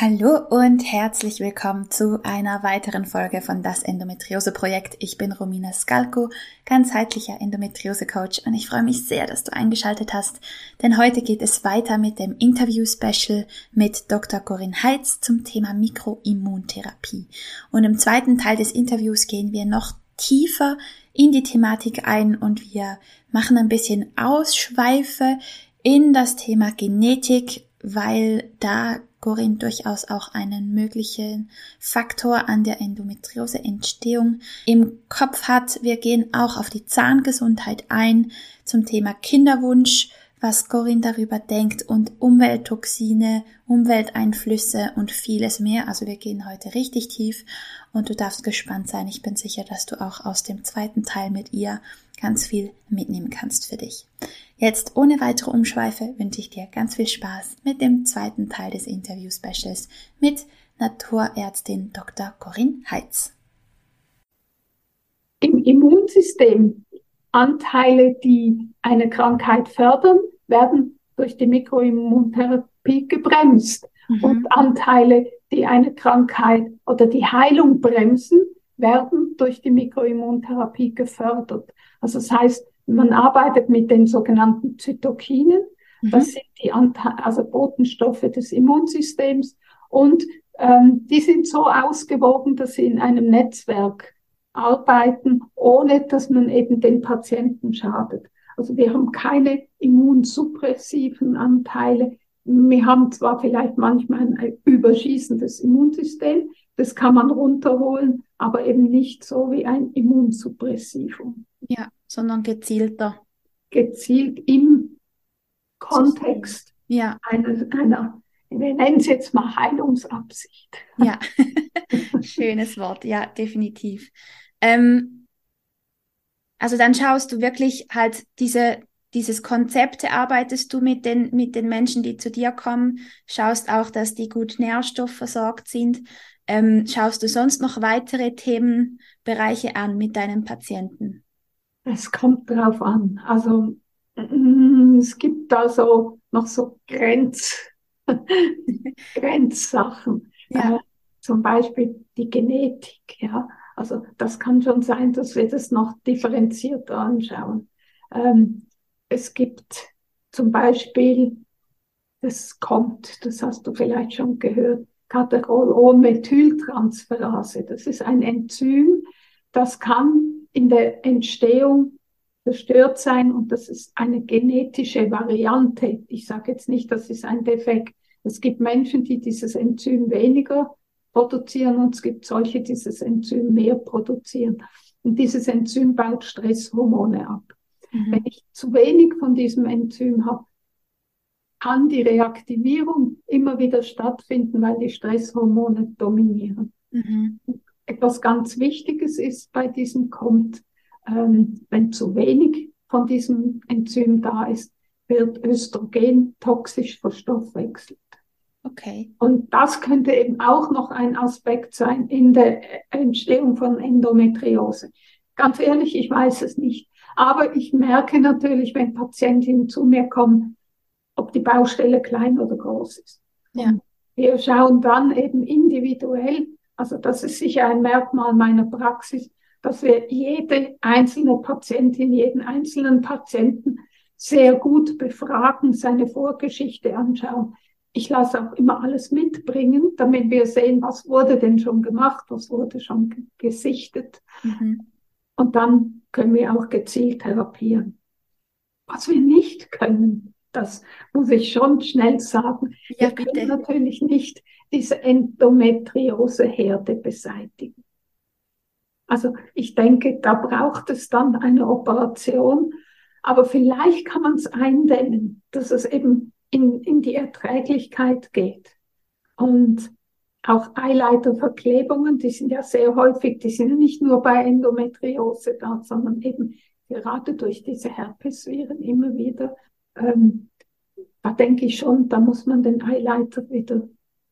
Hallo und herzlich willkommen zu einer weiteren Folge von das Endometriose Projekt. Ich bin Romina Skalko, ganzheitlicher Endometriose Coach und ich freue mich sehr, dass du eingeschaltet hast, denn heute geht es weiter mit dem Interview Special mit Dr. Corinne Heitz zum Thema Mikroimmuntherapie. Und im zweiten Teil des Interviews gehen wir noch tiefer in die Thematik ein und wir machen ein bisschen Ausschweife in das Thema Genetik, weil da Corinne durchaus auch einen möglichen Faktor an der Endometriose-Entstehung im Kopf hat. Wir gehen auch auf die Zahngesundheit ein zum Thema Kinderwunsch, was Corinne darüber denkt und Umwelttoxine, Umwelteinflüsse und vieles mehr. Also wir gehen heute richtig tief und du darfst gespannt sein. Ich bin sicher, dass du auch aus dem zweiten Teil mit ihr ganz viel mitnehmen kannst für dich. Jetzt ohne weitere Umschweife wünsche ich dir ganz viel Spaß mit dem zweiten Teil des Interview-Specials mit Naturärztin Dr. Corinne Heitz. Im Immunsystem Anteile, die eine Krankheit fördern, werden durch die Mikroimmuntherapie gebremst. Mhm. Und Anteile, die eine Krankheit oder die Heilung bremsen, werden durch die Mikroimmuntherapie gefördert. Also das heißt, man arbeitet mit den sogenannten Zytokinen. Mhm. Das sind die Ante also Botenstoffe des Immunsystems. Und ähm, die sind so ausgewogen, dass sie in einem Netzwerk arbeiten, ohne dass man eben den Patienten schadet. Also wir haben keine immunsuppressiven Anteile. Wir haben zwar vielleicht manchmal ein überschießendes Immunsystem, das kann man runterholen, aber eben nicht so wie ein Immunsuppressivum. Ja, sondern gezielter. Gezielt im Kontext ja. einer, einer, wir nennen es jetzt mal Heilungsabsicht. Ja, schönes Wort, ja, definitiv. Ähm, also dann schaust du wirklich halt diese, dieses Konzept erarbeitest du mit den, mit den Menschen, die zu dir kommen, schaust auch, dass die gut nährstoffversorgt sind. Ähm, schaust du sonst noch weitere Themenbereiche an mit deinen Patienten? Es kommt drauf an. Also mm, es gibt da so noch so Grenz, Grenzsachen. Ja. Äh, zum Beispiel die Genetik, ja. Also das kann schon sein, dass wir das noch differenzierter anschauen. Ähm, es gibt zum Beispiel, das kommt, das hast du vielleicht schon gehört, Katerol-O-Methyltransferase. Das ist ein Enzym, das kann in der Entstehung zerstört sein und das ist eine genetische Variante. Ich sage jetzt nicht, das ist ein Defekt. Es gibt Menschen, die dieses Enzym weniger produzieren und es gibt solche, die dieses Enzym mehr produzieren. Und dieses Enzym baut Stresshormone ab. Mhm. Wenn ich zu wenig von diesem Enzym habe, kann die Reaktivierung immer wieder stattfinden, weil die Stresshormone dominieren. Mhm. Etwas ganz Wichtiges ist bei diesem kommt, ähm, wenn zu wenig von diesem Enzym da ist, wird Östrogen toxisch verstoffwechselt. Okay. Und das könnte eben auch noch ein Aspekt sein in der Entstehung von Endometriose. Ganz ehrlich, ich weiß es nicht. Aber ich merke natürlich, wenn Patientinnen zu mir kommen, ob die Baustelle klein oder groß ist. Ja. wir schauen dann eben individuell, also das ist sicher ein Merkmal meiner Praxis, dass wir jede einzelne Patientin, jeden einzelnen Patienten sehr gut befragen, seine Vorgeschichte anschauen ich lasse auch immer alles mitbringen, damit wir sehen, was wurde denn schon gemacht, was wurde schon gesichtet. Mhm. Und dann können wir auch gezielt therapieren. Was wir nicht können, das muss ich schon schnell sagen. Ja, wir können bitte. natürlich nicht diese Endometriose-Herde beseitigen. Also ich denke, da braucht es dann eine Operation, aber vielleicht kann man es eindämmen, dass es eben in, in die Erträglichkeit geht. Und auch Eileiterverklebungen, die sind ja sehr häufig, die sind nicht nur bei Endometriose da, sondern eben gerade durch diese Herpesviren immer wieder. Ähm, da denke ich schon, da muss man den Eileiter wieder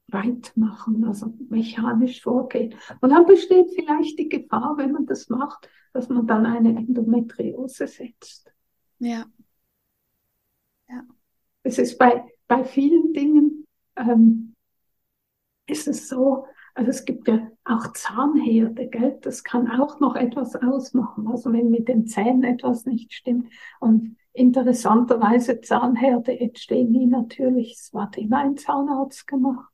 weit machen, also mechanisch vorgehen. Und dann besteht vielleicht die Gefahr, wenn man das macht, dass man dann eine Endometriose setzt. Ja. Ja. Es ist bei, bei vielen Dingen, ähm, ist es so, also es gibt ja auch Zahnherde, gell? Das kann auch noch etwas ausmachen. Also wenn mit den Zähnen etwas nicht stimmt. Und interessanterweise Zahnherde entstehen die natürlich, es war immer ein Zahnarzt gemacht.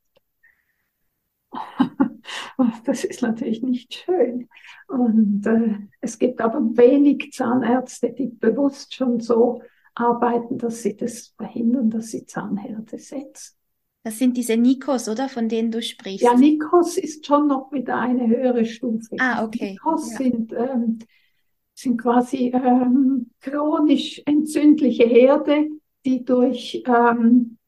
das ist natürlich nicht schön. Und äh, es gibt aber wenig Zahnärzte, die bewusst schon so arbeiten, dass sie das verhindern, dass sie Zahnherde setzen. Das sind diese Nikos, oder? Von denen du sprichst. Ja, Nikos ist schon noch wieder eine höhere Stufe. Ah, okay. Nikos ja. sind, ähm, sind quasi ähm, chronisch entzündliche Herde, die durch ähm,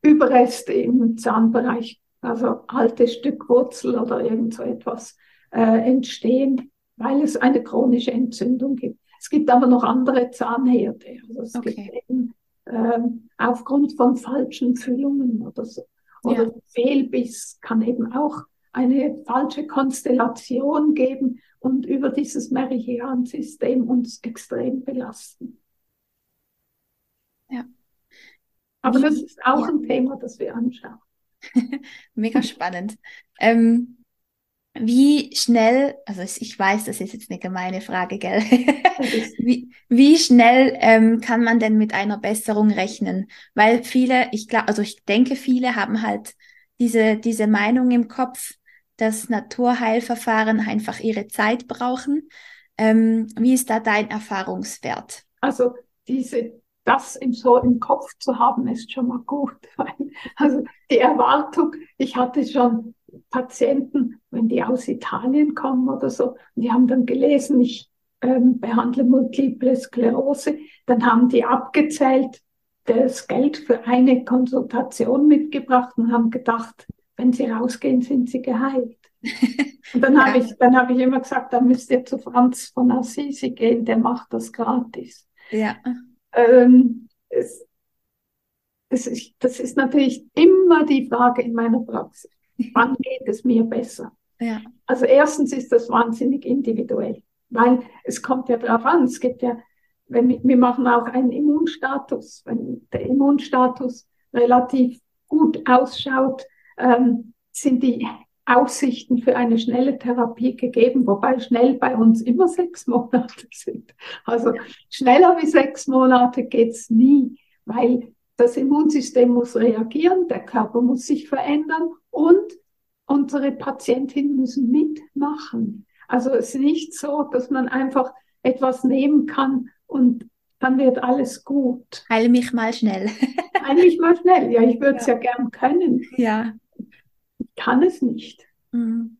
Überreste im Zahnbereich also alte Stück Wurzel oder irgend so etwas äh, entstehen, weil es eine chronische Entzündung gibt. Es gibt aber noch andere Zahnherde. Also es okay. gibt eben ähm, aufgrund von falschen Füllungen oder so. Oder ja. Fehlbiss kann eben auch eine falsche Konstellation geben und über dieses Meridiansystem uns extrem belasten. Ja. Aber das ist auch ja. ein Thema, das wir anschauen. Mega spannend. Ähm, wie schnell, also ich weiß, das ist jetzt eine gemeine Frage, gell? wie, wie schnell ähm, kann man denn mit einer Besserung rechnen? Weil viele, ich glaube, also ich denke, viele haben halt diese, diese Meinung im Kopf, dass Naturheilverfahren einfach ihre Zeit brauchen. Ähm, wie ist da dein Erfahrungswert? Also diese das im, so im Kopf zu haben, ist schon mal gut. Also die Erwartung, ich hatte schon Patienten, wenn die aus Italien kommen oder so, die haben dann gelesen, ich ähm, behandle Multiple Sklerose, dann haben die abgezählt, das Geld für eine Konsultation mitgebracht und haben gedacht, wenn sie rausgehen, sind sie geheilt. Und dann ja. habe ich, dann habe ich immer gesagt, da müsst ihr zu Franz von Assisi gehen, der macht das gratis. Ja. Ähm, es, es ist, das ist natürlich immer die Frage in meiner Praxis. Wann geht es mir besser? Ja. Also erstens ist das wahnsinnig individuell, weil es kommt ja darauf an, es gibt ja, wenn wir, wir machen auch einen Immunstatus, wenn der Immunstatus relativ gut ausschaut, ähm, sind die Aussichten für eine schnelle Therapie gegeben, wobei schnell bei uns immer sechs Monate sind. Also schneller wie sechs Monate geht's nie, weil das Immunsystem muss reagieren, der Körper muss sich verändern und unsere Patientinnen müssen mitmachen. Also es ist nicht so, dass man einfach etwas nehmen kann und dann wird alles gut. Heil mich mal schnell. Heil mich mal schnell. Ja, ich würde es ja. ja gern können. Ja kann es nicht. Mhm.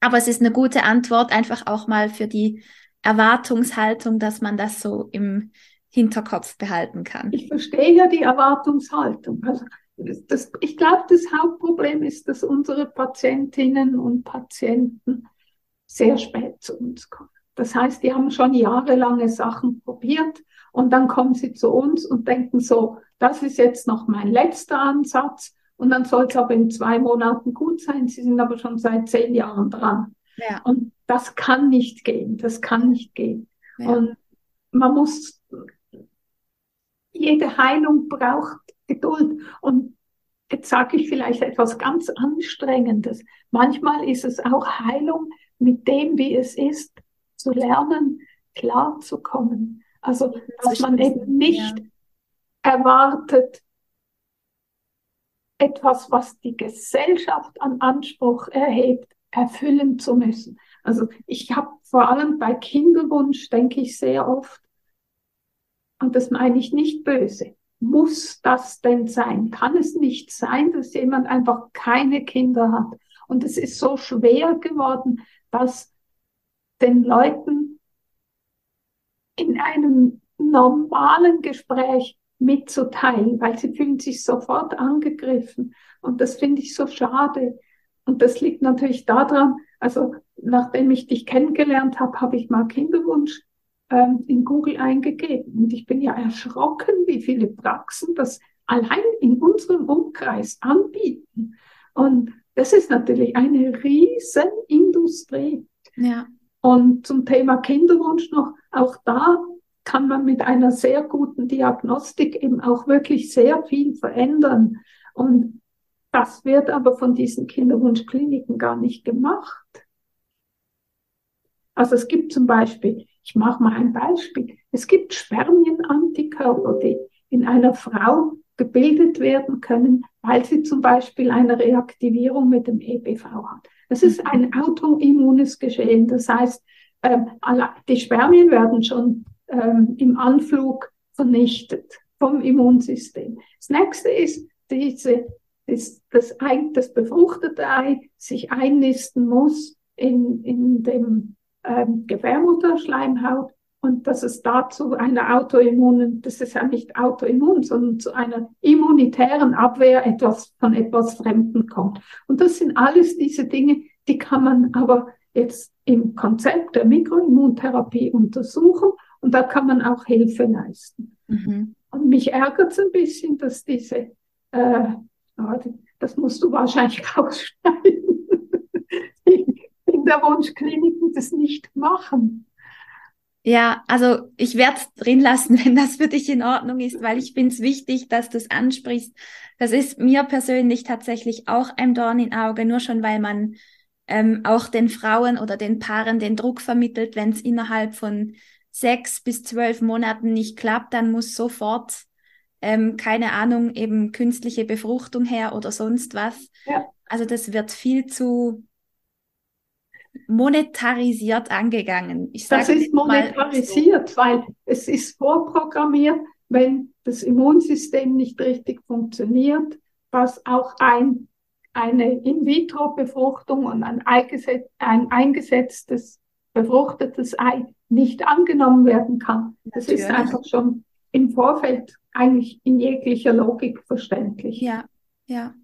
Aber es ist eine gute Antwort, einfach auch mal für die Erwartungshaltung, dass man das so im Hinterkopf behalten kann. Ich verstehe ja die Erwartungshaltung. Also das, ich glaube, das Hauptproblem ist, dass unsere Patientinnen und Patienten sehr spät zu uns kommen. Das heißt, die haben schon jahrelange Sachen probiert und dann kommen sie zu uns und denken so, das ist jetzt noch mein letzter Ansatz und dann soll es aber in zwei Monaten gut sein. Sie sind aber schon seit zehn Jahren dran. Ja. Und das kann nicht gehen. Das kann nicht gehen. Ja. Und man muss, jede Heilung braucht Geduld. Und jetzt sage ich vielleicht etwas ganz Anstrengendes. Manchmal ist es auch Heilung, mit dem, wie es ist, zu lernen, klarzukommen. Also, dass man eben nicht ja. erwartet, etwas, was die Gesellschaft an Anspruch erhebt, erfüllen zu müssen. Also ich habe vor allem bei Kinderwunsch, denke ich sehr oft, und das meine ich nicht böse, muss das denn sein? Kann es nicht sein, dass jemand einfach keine Kinder hat? Und es ist so schwer geworden, dass den Leuten in einem normalen Gespräch mitzuteilen, weil sie fühlen sich sofort angegriffen. Und das finde ich so schade. und das liegt natürlich daran, also nachdem ich dich kennengelernt habe, habe ich mal Kinderwunsch ähm, in Google eingegeben. Und ich bin ja erschrocken, wie viele Praxen das allein in unserem Umkreis anbieten. Und das ist natürlich eine riesen Industrie. Ja. Und zum Thema Kinderwunsch noch, auch da kann man mit einer sehr guten Diagnostik eben auch wirklich sehr viel verändern. Und das wird aber von diesen Kinderwunschkliniken gar nicht gemacht. Also es gibt zum Beispiel, ich mache mal ein Beispiel, es gibt Spermienantikörper, die in einer Frau gebildet werden können, weil sie zum Beispiel eine Reaktivierung mit dem EBV hat. Das ist ein autoimmunes Geschehen. Das heißt, ähm, die Spermien werden schon ähm, im Anflug vernichtet vom Immunsystem. Das nächste ist diese, ist das, Ei, das befruchtete Ei sich einnisten muss in, in dem ähm, Gebärmutterschleimhaut und dass es dazu einer autoimmunen, das ist ja nicht autoimmun, sondern zu einer immunitären Abwehr etwas von etwas Fremden kommt. Und das sind alles diese Dinge, die kann man aber jetzt im Konzept der Mikroimmuntherapie untersuchen und da kann man auch Hilfe leisten. Mhm. Und mich ärgert es ein bisschen, dass diese, äh, das musst du wahrscheinlich rausschneiden, in der Wunschkliniken das nicht machen. Ja, also ich werde es drin lassen, wenn das für dich in Ordnung ist, weil ich finde es wichtig, dass du es ansprichst. Das ist mir persönlich tatsächlich auch ein Dorn im Auge, nur schon weil man ähm, auch den Frauen oder den Paaren den Druck vermittelt, wenn es innerhalb von sechs bis zwölf Monaten nicht klappt, dann muss sofort, ähm, keine Ahnung, eben künstliche Befruchtung her oder sonst was. Ja. Also das wird viel zu monetarisiert angegangen. Ich das ist monetarisiert, so. weil es ist vorprogrammiert, wenn das Immunsystem nicht richtig funktioniert, was auch ein, eine In-vitro-Befruchtung und ein, ein eingesetztes befruchtetes Ei nicht angenommen werden kann. Das ist einfach schon im Vorfeld eigentlich in jeglicher Logik verständlich. Ja, ja.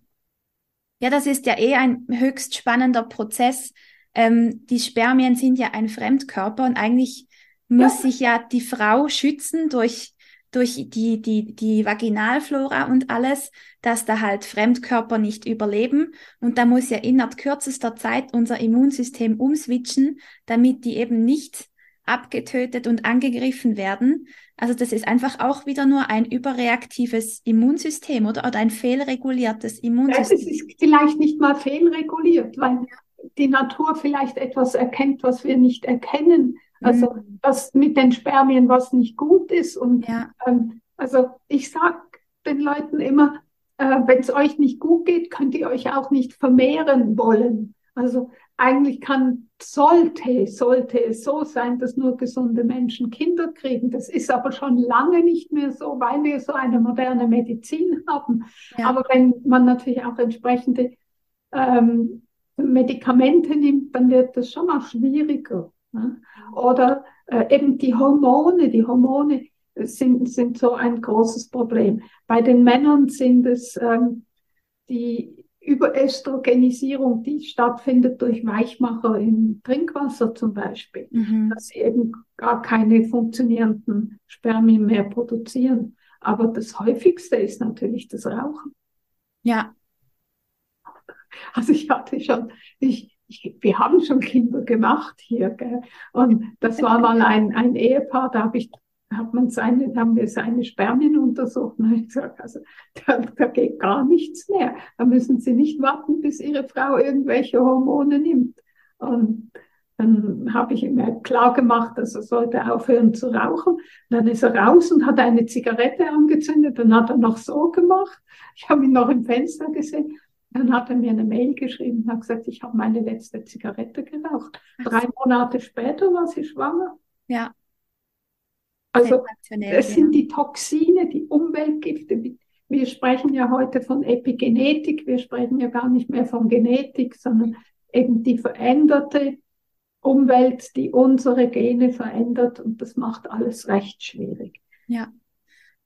Ja, das ist ja eh ein höchst spannender Prozess, ähm, die Spermien sind ja ein Fremdkörper und eigentlich muss ja. sich ja die Frau schützen durch durch die, die, die Vaginalflora und alles, dass da halt Fremdkörper nicht überleben. Und da muss ja innerhalb kürzester Zeit unser Immunsystem umswitchen, damit die eben nicht abgetötet und angegriffen werden. Also das ist einfach auch wieder nur ein überreaktives Immunsystem oder, oder ein fehlreguliertes Immunsystem. Es ist vielleicht nicht mal fehlreguliert, weil die Natur vielleicht etwas erkennt, was wir nicht erkennen. Also mhm. was mit den Spermien, was nicht gut ist. Und ja. ähm, also ich sage den Leuten immer, äh, wenn es euch nicht gut geht, könnt ihr euch auch nicht vermehren wollen. Also eigentlich kann, sollte, sollte es so sein, dass nur gesunde Menschen Kinder kriegen. Das ist aber schon lange nicht mehr so, weil wir so eine moderne Medizin haben. Ja. Aber wenn man natürlich auch entsprechende ähm, Medikamente nimmt, dann wird das schon auch schwieriger. Ne? Oder äh, eben die Hormone, die Hormone sind, sind so ein großes Problem. Bei den Männern sind es ähm, die Überöstrogenisierung, die stattfindet durch Weichmacher im Trinkwasser zum Beispiel, mhm. dass sie eben gar keine funktionierenden Spermien mehr produzieren. Aber das häufigste ist natürlich das Rauchen. Ja, also ich hatte schon, ich, ich, wir haben schon Kinder gemacht hier, gell? und das war mal ein, ein Ehepaar, da habe ich hat man seine, haben wir seine Spermien untersucht und ich gesagt, also da, da geht gar nichts mehr. Da müssen Sie nicht warten, bis Ihre Frau irgendwelche Hormone nimmt. Und dann habe ich ihm klar gemacht, dass er sollte aufhören zu rauchen. dann ist er raus und hat eine Zigarette angezündet. Dann hat er noch so gemacht. Ich habe ihn noch im Fenster gesehen. Dann hat er mir eine Mail geschrieben und hat gesagt, ich habe meine letzte Zigarette geraucht. Drei Monate später war sie schwanger. Ja. Also das sind die Toxine, die Umweltgifte. Wir sprechen ja heute von Epigenetik, wir sprechen ja gar nicht mehr von Genetik, sondern eben die veränderte Umwelt, die unsere Gene verändert und das macht alles recht schwierig. Ja,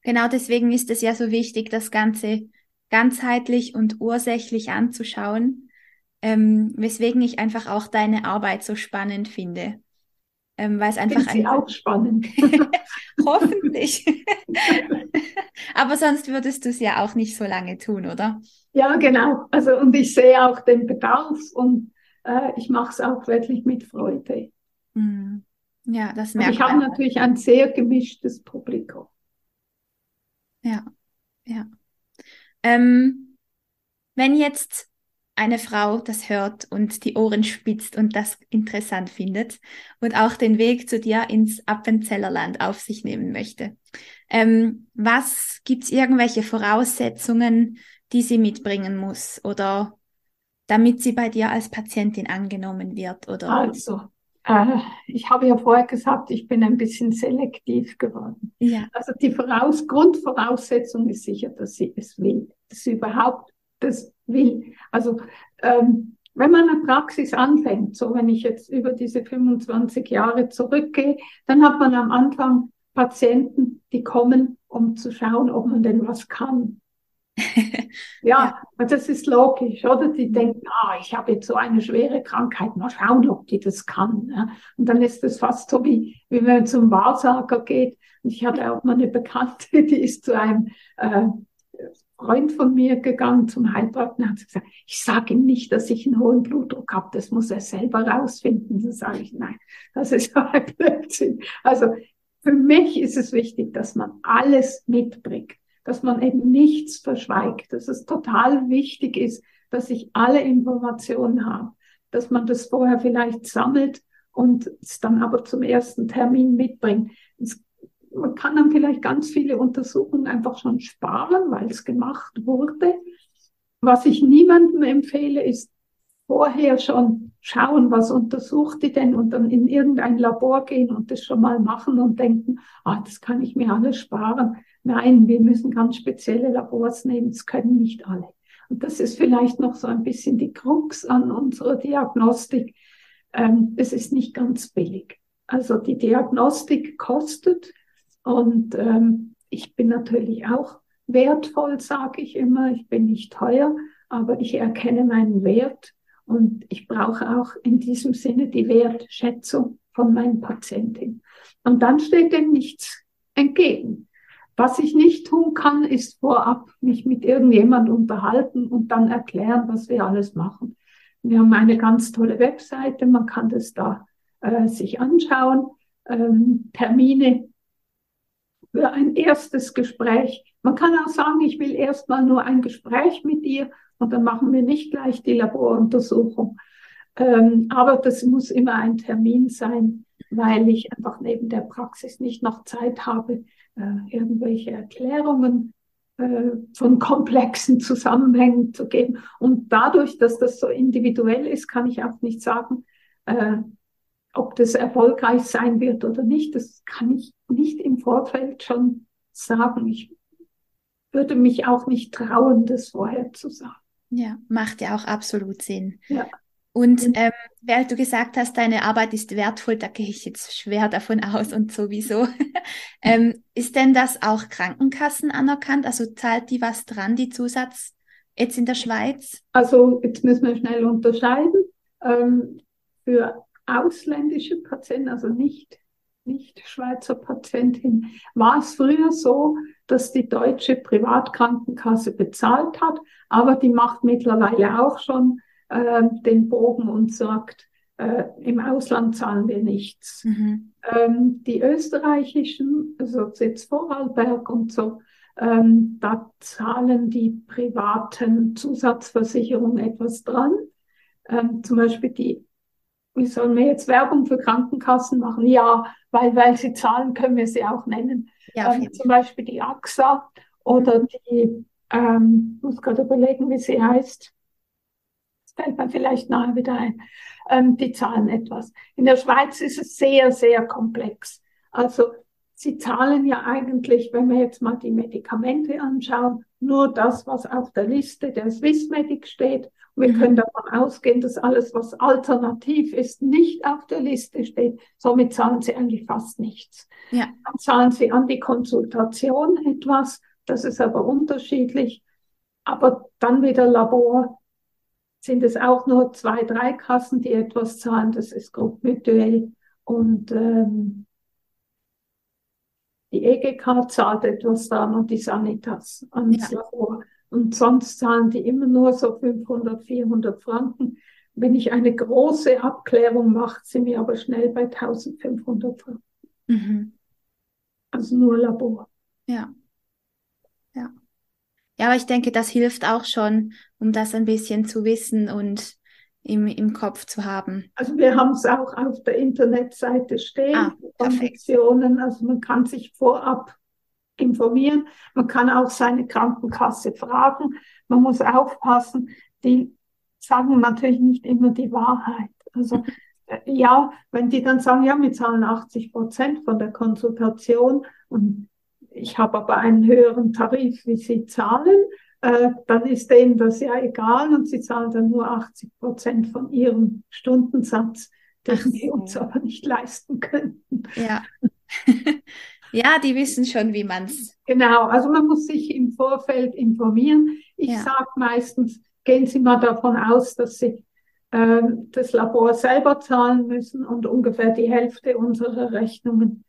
genau deswegen ist es ja so wichtig, das Ganze ganzheitlich und ursächlich anzuschauen. ähm, weswegen ich einfach auch deine Arbeit so spannend finde. Ähm, weil es einfach Find sie ein... auch spannend. Hoffentlich. Aber sonst würdest du es ja auch nicht so lange tun, oder? Ja, genau. Also und ich sehe auch den Bedarf und äh, ich mache es auch wirklich mit Freude. Mhm. Ja, das Und merkt ich habe natürlich ein sehr gemischtes Publikum. Ja, ja. Ähm, wenn jetzt eine Frau das hört und die Ohren spitzt und das interessant findet und auch den Weg zu dir ins Appenzellerland auf sich nehmen möchte, ähm, was gibt's irgendwelche Voraussetzungen, die sie mitbringen muss oder damit sie bei dir als Patientin angenommen wird oder? Also, äh, ich habe ja vorher gesagt, ich bin ein bisschen selektiv geworden. Ja, Also die Voraus Grundvoraussetzung ist sicher, dass sie es will, dass sie überhaupt das will. Also ähm, wenn man eine Praxis anfängt, so wenn ich jetzt über diese 25 Jahre zurückgehe, dann hat man am Anfang Patienten, die kommen, um zu schauen, ob man denn was kann. Ja, und das ist logisch, oder? Die denken, ah, ich habe jetzt so eine schwere Krankheit, mal schauen, ob die das kann. Ja? Und dann ist es fast so wie, wie wenn man zum Wahrsager geht. Und ich hatte auch mal eine Bekannte, die ist zu einem äh, Freund von mir gegangen, zum Heilpraktiker, und hat gesagt, ich sage ihm nicht, dass ich einen hohen Blutdruck habe, das muss er selber rausfinden. Dann sage ich, nein, das ist ein Blödsinn. Also für mich ist es wichtig, dass man alles mitbringt dass man eben nichts verschweigt, dass es total wichtig ist, dass ich alle Informationen habe, dass man das vorher vielleicht sammelt und es dann aber zum ersten Termin mitbringt. Man kann dann vielleicht ganz viele Untersuchungen einfach schon sparen, weil es gemacht wurde. Was ich niemandem empfehle, ist vorher schon schauen, was untersucht die denn und dann in irgendein Labor gehen und das schon mal machen und denken, ah, das kann ich mir alles sparen. Nein, wir müssen ganz spezielle Labors nehmen, das können nicht alle. Und das ist vielleicht noch so ein bisschen die Krux an unserer Diagnostik. Ähm, es ist nicht ganz billig. Also die Diagnostik kostet und ähm, ich bin natürlich auch wertvoll, sage ich immer. Ich bin nicht teuer, aber ich erkenne meinen Wert und ich brauche auch in diesem Sinne die Wertschätzung von meinen Patientinnen. Und dann steht dem nichts entgegen. Was ich nicht tun kann, ist vorab mich mit irgendjemand unterhalten und dann erklären, was wir alles machen. Wir haben eine ganz tolle Webseite, man kann das da äh, sich anschauen. Ähm, Termine für ein erstes Gespräch. Man kann auch sagen, ich will erstmal nur ein Gespräch mit dir und dann machen wir nicht gleich die Laboruntersuchung. Ähm, aber das muss immer ein Termin sein, weil ich einfach neben der Praxis nicht noch Zeit habe, äh, irgendwelche Erklärungen äh, von komplexen Zusammenhängen zu geben. Und dadurch, dass das so individuell ist, kann ich auch nicht sagen, äh, ob das erfolgreich sein wird oder nicht. Das kann ich nicht im Vorfeld schon sagen. Ich würde mich auch nicht trauen, das vorher zu sagen. Ja, macht ja auch absolut Sinn. Ja. Und ähm, weil du gesagt hast, deine Arbeit ist wertvoll, da gehe ich jetzt schwer davon aus und sowieso. ähm, ist denn das auch Krankenkassen anerkannt? Also zahlt die was dran, die Zusatz jetzt in der Schweiz? Also jetzt müssen wir schnell unterscheiden. Ähm, für ausländische Patienten, also nicht, nicht Schweizer Patientin, war es früher so, dass die deutsche Privatkrankenkasse bezahlt hat, aber die macht mittlerweile auch schon äh, den Bogen und sagt, äh, im Ausland zahlen wir nichts. Mhm. Ähm, die österreichischen, also jetzt Vorarlberg und so, ähm, da zahlen die privaten Zusatzversicherungen etwas dran. Ähm, zum Beispiel die, wie sollen wir jetzt Werbung für Krankenkassen machen? Ja, weil, weil sie zahlen, können wir sie auch nennen. Ja, Ähm, zum Beispiel die AXA oder die, ähm, ich muss gerade überlegen, wie sie heißt. Das fällt mir vielleicht nachher wieder ein. Ähm, die zahlen etwas. In der Schweiz ist es sehr, sehr komplex. Also sie zahlen ja eigentlich, wenn wir jetzt mal die Medikamente anschauen, nur das, was auf der Liste der Swissmedic steht. Wir Mhm. können davon ausgehen, dass alles, was alternativ ist, nicht auf der Liste steht. Somit zahlen sie eigentlich fast nichts. Ja. Dann zahlen sie an die Konsultation etwas. Das ist aber unterschiedlich. Aber dann wieder Laborzertifikate sind es auch nur zwei, drei Kassen, die etwas zahlen. Das ist Gruppmutuell und ähm, die EGK zahlt etwas dann und die Sanitas ans ja. Labor. Und sonst zahlen die immer nur so 500, 400 Franken. Wenn ich eine große Abklärung mache, sind wir aber schnell bei 1500 Franken. Mhm. Also nur Labor. Ja. Ja. Ja, aber ich denke, das hilft auch schon, um das ein bisschen zu wissen und im, im Kopf zu haben. Also wir haben es auch auf der Internetseite stehen, ah, Konditionen. Also man kann sich vorab informieren. Man kann auch seine Krankenkasse fragen. Man muss aufpassen, die sagen natürlich nicht immer die Wahrheit. Also äh, ja, wenn die dann sagen, ja, wir zahlen 80 Prozent von der Konsultation und ich habe aber einen höheren Tarif, wie Sie zahlen, äh, dann ist denen das ja egal und sie zahlen dann nur 80 Prozent von ihrem Stundensatz, den so. wir uns aber nicht leisten könnten. Ja. ja, die wissen schon, wie man es. Genau, also man muss sich im Vorfeld informieren. Ich ja. sage meistens, gehen Sie mal davon aus, dass Sie äh, das Labor selber zahlen müssen und ungefähr die Hälfte unserer Rechnungen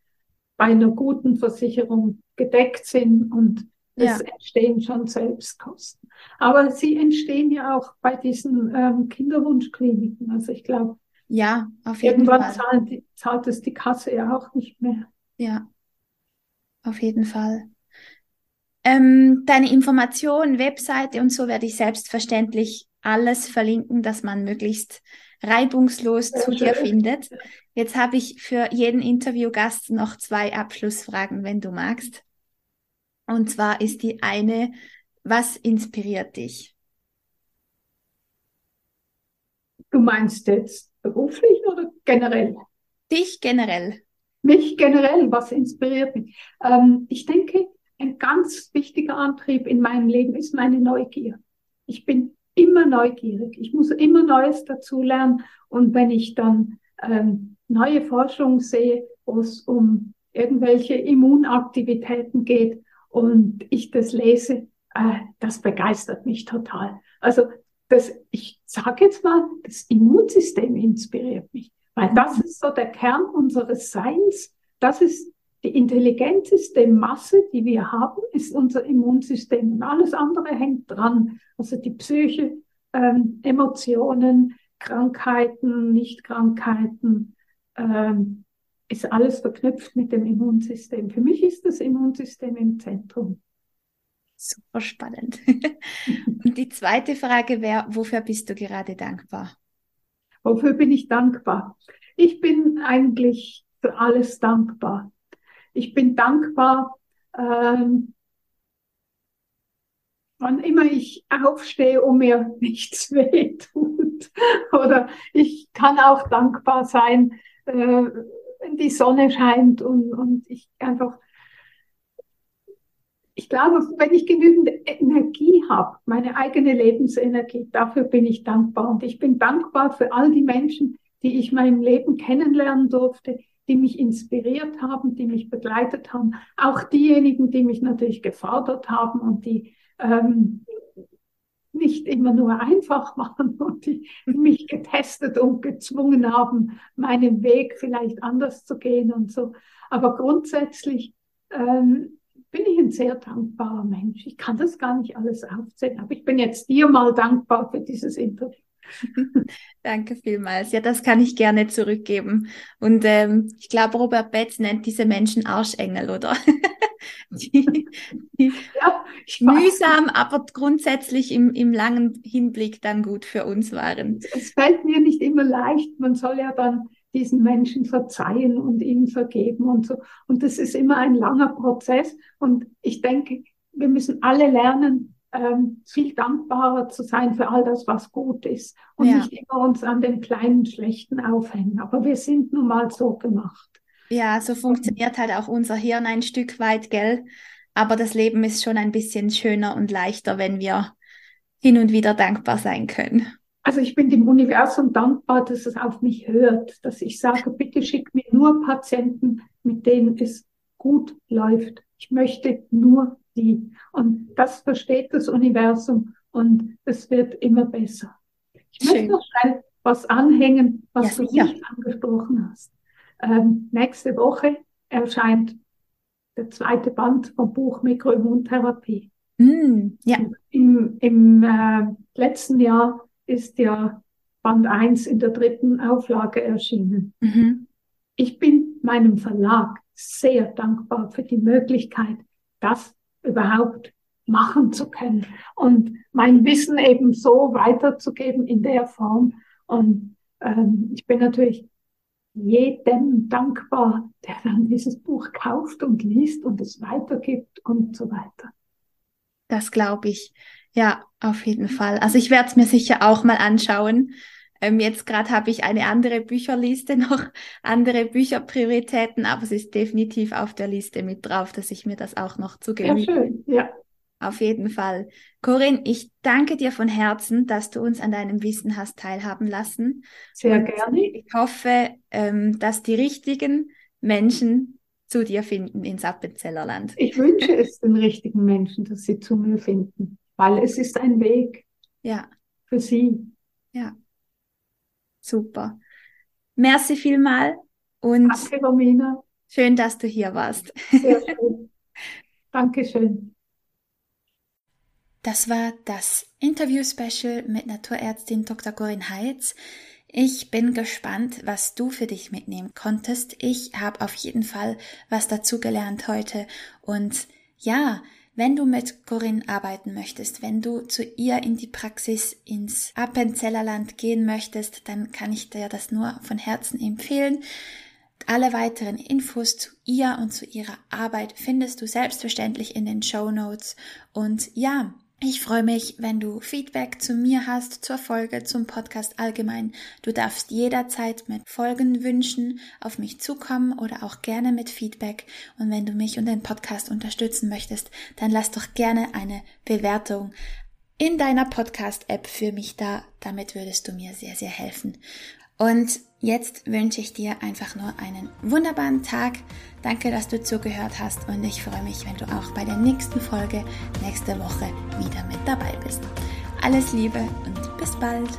bei einer guten Versicherung gedeckt sind und es ja. entstehen schon Selbstkosten. Aber sie entstehen ja auch bei diesen ähm, Kinderwunschkliniken. Also ich glaube, ja, auf jeden irgendwann Fall. Zahlt, zahlt es die Kasse ja auch nicht mehr. Ja, auf jeden Fall. Ähm, deine Informationen, Webseite und so werde ich selbstverständlich alles verlinken, dass man möglichst reibungslos Sehr zu schön. dir findet. Jetzt habe ich für jeden Interviewgast noch zwei Abschlussfragen, wenn du magst. Und zwar ist die eine, was inspiriert dich? Du meinst jetzt beruflich oder generell? Dich generell. Mich generell, was inspiriert mich? Ähm, ich denke, ein ganz wichtiger Antrieb in meinem Leben ist meine Neugier. Ich bin immer neugierig. Ich muss immer Neues dazulernen. Und wenn ich dann ähm, neue Forschung sehe, wo es um irgendwelche Immunaktivitäten geht und ich das lese, äh, das begeistert mich total. Also das, ich sage jetzt mal, das Immunsystem inspiriert mich, weil das mhm. ist so der Kern unseres Seins. Das ist die intelligenteste Masse, die wir haben, ist unser Immunsystem und alles andere hängt dran. Also die Psyche, ähm, Emotionen, Krankheiten, Nichtkrankheiten, ähm, ist alles verknüpft mit dem Immunsystem. Für mich ist das Immunsystem im Zentrum. Super spannend. Und die zweite Frage wäre, wofür bist du gerade dankbar? Wofür bin ich dankbar? Ich bin eigentlich für alles dankbar. Ich bin dankbar, ähm, wann immer ich aufstehe und mir nichts weh tut. Oder ich kann auch dankbar sein, äh, die Sonne scheint und, und ich einfach, ich glaube, wenn ich genügend Energie habe, meine eigene Lebensenergie, dafür bin ich dankbar. Und ich bin dankbar für all die Menschen, die ich meinem Leben kennenlernen durfte, die mich inspiriert haben, die mich begleitet haben, auch diejenigen, die mich natürlich gefordert haben und die ähm, nicht immer nur einfach waren und die mich getestet und gezwungen haben, meinen Weg vielleicht anders zu gehen und so. Aber grundsätzlich ähm, bin ich ein sehr dankbarer Mensch. Ich kann das gar nicht alles aufzählen, aber ich bin jetzt dir mal dankbar für dieses Interview. Danke vielmals. Ja, das kann ich gerne zurückgeben. Und ähm, ich glaube, Robert Betz nennt diese Menschen Arschengel, oder? die, die ja, mühsam, aber grundsätzlich im, im langen Hinblick dann gut für uns waren. Es fällt mir nicht immer leicht. Man soll ja dann diesen Menschen verzeihen und ihnen vergeben und so. Und das ist immer ein langer Prozess. Und ich denke, wir müssen alle lernen, ähm, viel dankbarer zu sein für all das, was gut ist und ja. nicht immer uns an den kleinen Schlechten aufhängen. Aber wir sind nun mal so gemacht. Ja, so funktioniert halt auch unser Hirn ein Stück weit, gell? Aber das Leben ist schon ein bisschen schöner und leichter, wenn wir hin und wieder dankbar sein können. Also ich bin dem Universum dankbar, dass es auf mich hört, dass ich sage, bitte schick mir nur Patienten, mit denen es gut läuft. Ich möchte nur die. Und das versteht das Universum und es wird immer besser. Ich Schön. möchte noch schnell was anhängen, was ja, du nicht angesprochen hast. Ähm, nächste Woche erscheint der zweite Band vom Buch Mikroimmuntherapie. Mm, ja. Im, im äh, letzten Jahr ist ja Band 1 in der dritten Auflage erschienen. Mhm. Ich bin meinem Verlag sehr dankbar für die Möglichkeit, das überhaupt machen zu können und mein Wissen eben so weiterzugeben in der Form. Und ähm, ich bin natürlich jedem dankbar, der dann dieses Buch kauft und liest und es weitergibt und so weiter. Das glaube ich. Ja, auf jeden Fall. Also ich werde es mir sicher auch mal anschauen. Ähm, jetzt gerade habe ich eine andere Bücherliste noch, andere Bücherprioritäten, aber es ist definitiv auf der Liste mit drauf, dass ich mir das auch noch zugebe. Ja, schön, ja. Auf jeden Fall. Corinne, ich danke dir von Herzen, dass du uns an deinem Wissen hast teilhaben lassen. Sehr Und gerne. Ich hoffe, ähm, dass die richtigen Menschen zu dir finden ins Appenzellerland. Ich wünsche es den richtigen Menschen, dass sie zu mir finden, weil es ist ein Weg. Ja. Für sie. Ja. Super. Merci vielmal und Danke, Romina. schön, dass du hier warst. Sehr schön. Dankeschön. Das war das Interview-Special mit Naturärztin Dr. Corinne Heitz. Ich bin gespannt, was du für dich mitnehmen konntest. Ich habe auf jeden Fall was dazugelernt heute. Und ja, wenn du mit Corinne arbeiten möchtest, wenn du zu ihr in die Praxis ins Appenzellerland gehen möchtest, dann kann ich dir das nur von Herzen empfehlen. Alle weiteren Infos zu ihr und zu ihrer Arbeit findest du selbstverständlich in den Show Notes. Und ja, ich freue mich, wenn du Feedback zu mir hast, zur Folge, zum Podcast allgemein. Du darfst jederzeit mit Folgenwünschen auf mich zukommen oder auch gerne mit Feedback. Und wenn du mich und den Podcast unterstützen möchtest, dann lass doch gerne eine Bewertung in deiner Podcast-App für mich da. Damit würdest du mir sehr, sehr helfen. Und jetzt wünsche ich dir einfach nur einen wunderbaren Tag. Danke, dass du zugehört hast und ich freue mich, wenn du auch bei der nächsten Folge nächste Woche wieder mit dabei bist. Alles Liebe und bis bald.